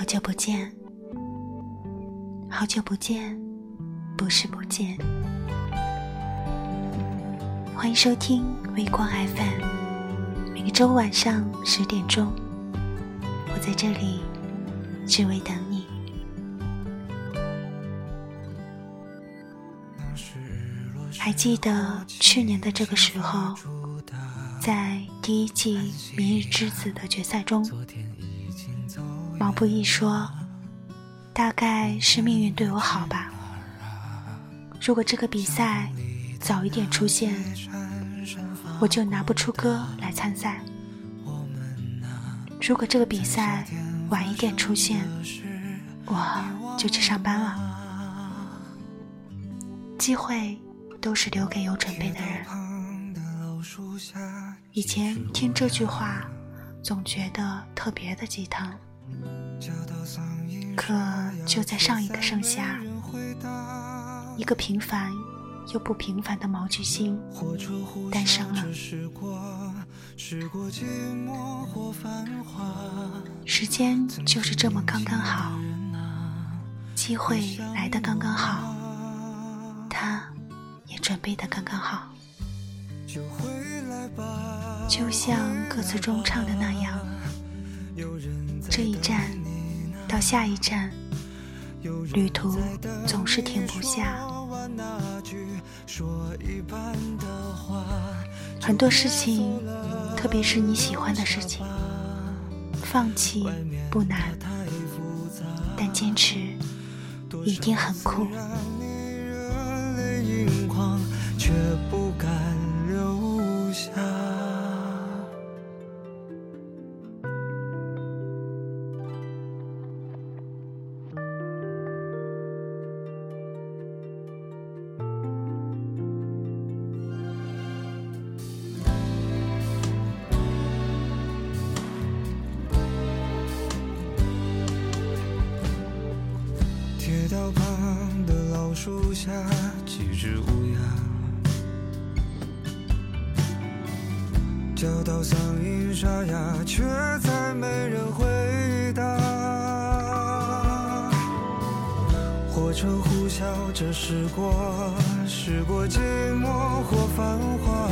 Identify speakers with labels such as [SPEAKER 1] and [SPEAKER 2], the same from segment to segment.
[SPEAKER 1] 好久不见，好久不见，不是不见。欢迎收听微光 FM，每个周五晚上十点钟，我在这里只为等你。还记得去年的这个时候，在第一季《明日之子》的决赛中。毛不易说：“大概是命运对我好吧。如果这个比赛早一点出现，我就拿不出歌来参赛；如果这个比赛晚一点出现，我就去上班了。机会都是留给有准备的人。以前听这句话，总觉得特别的鸡汤。”可就在上一个盛夏，一个平凡又不平凡的毛巨星诞生了。时间就是这么刚刚好，机会来的刚刚好，他也准备的刚刚好，就像歌词中唱的那样。这一站到下一站，旅途总是停不下。很多事情，特别是你喜欢的事情，放弃不难，但坚持一定很酷。树下几只乌鸦，叫到嗓音沙哑，却再没人回答。火车呼啸着驶过，驶过寂寞或繁华。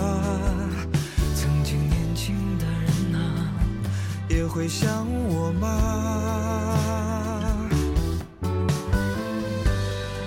[SPEAKER 1] 曾经年轻的人啊，也会想我吗？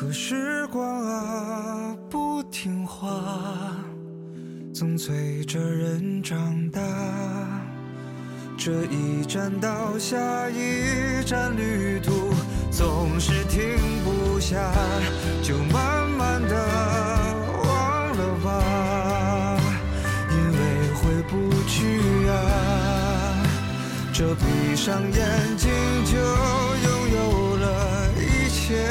[SPEAKER 1] 可时光啊，不听话，总催着人长大。这一站到下一站，旅途总是停不下，就慢慢的忘了吧，因为回不去啊。这闭上眼睛就拥有了一切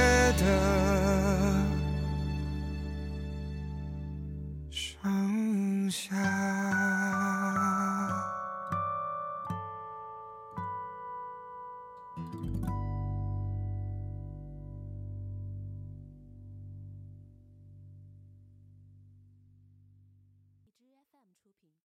[SPEAKER 1] 剩下。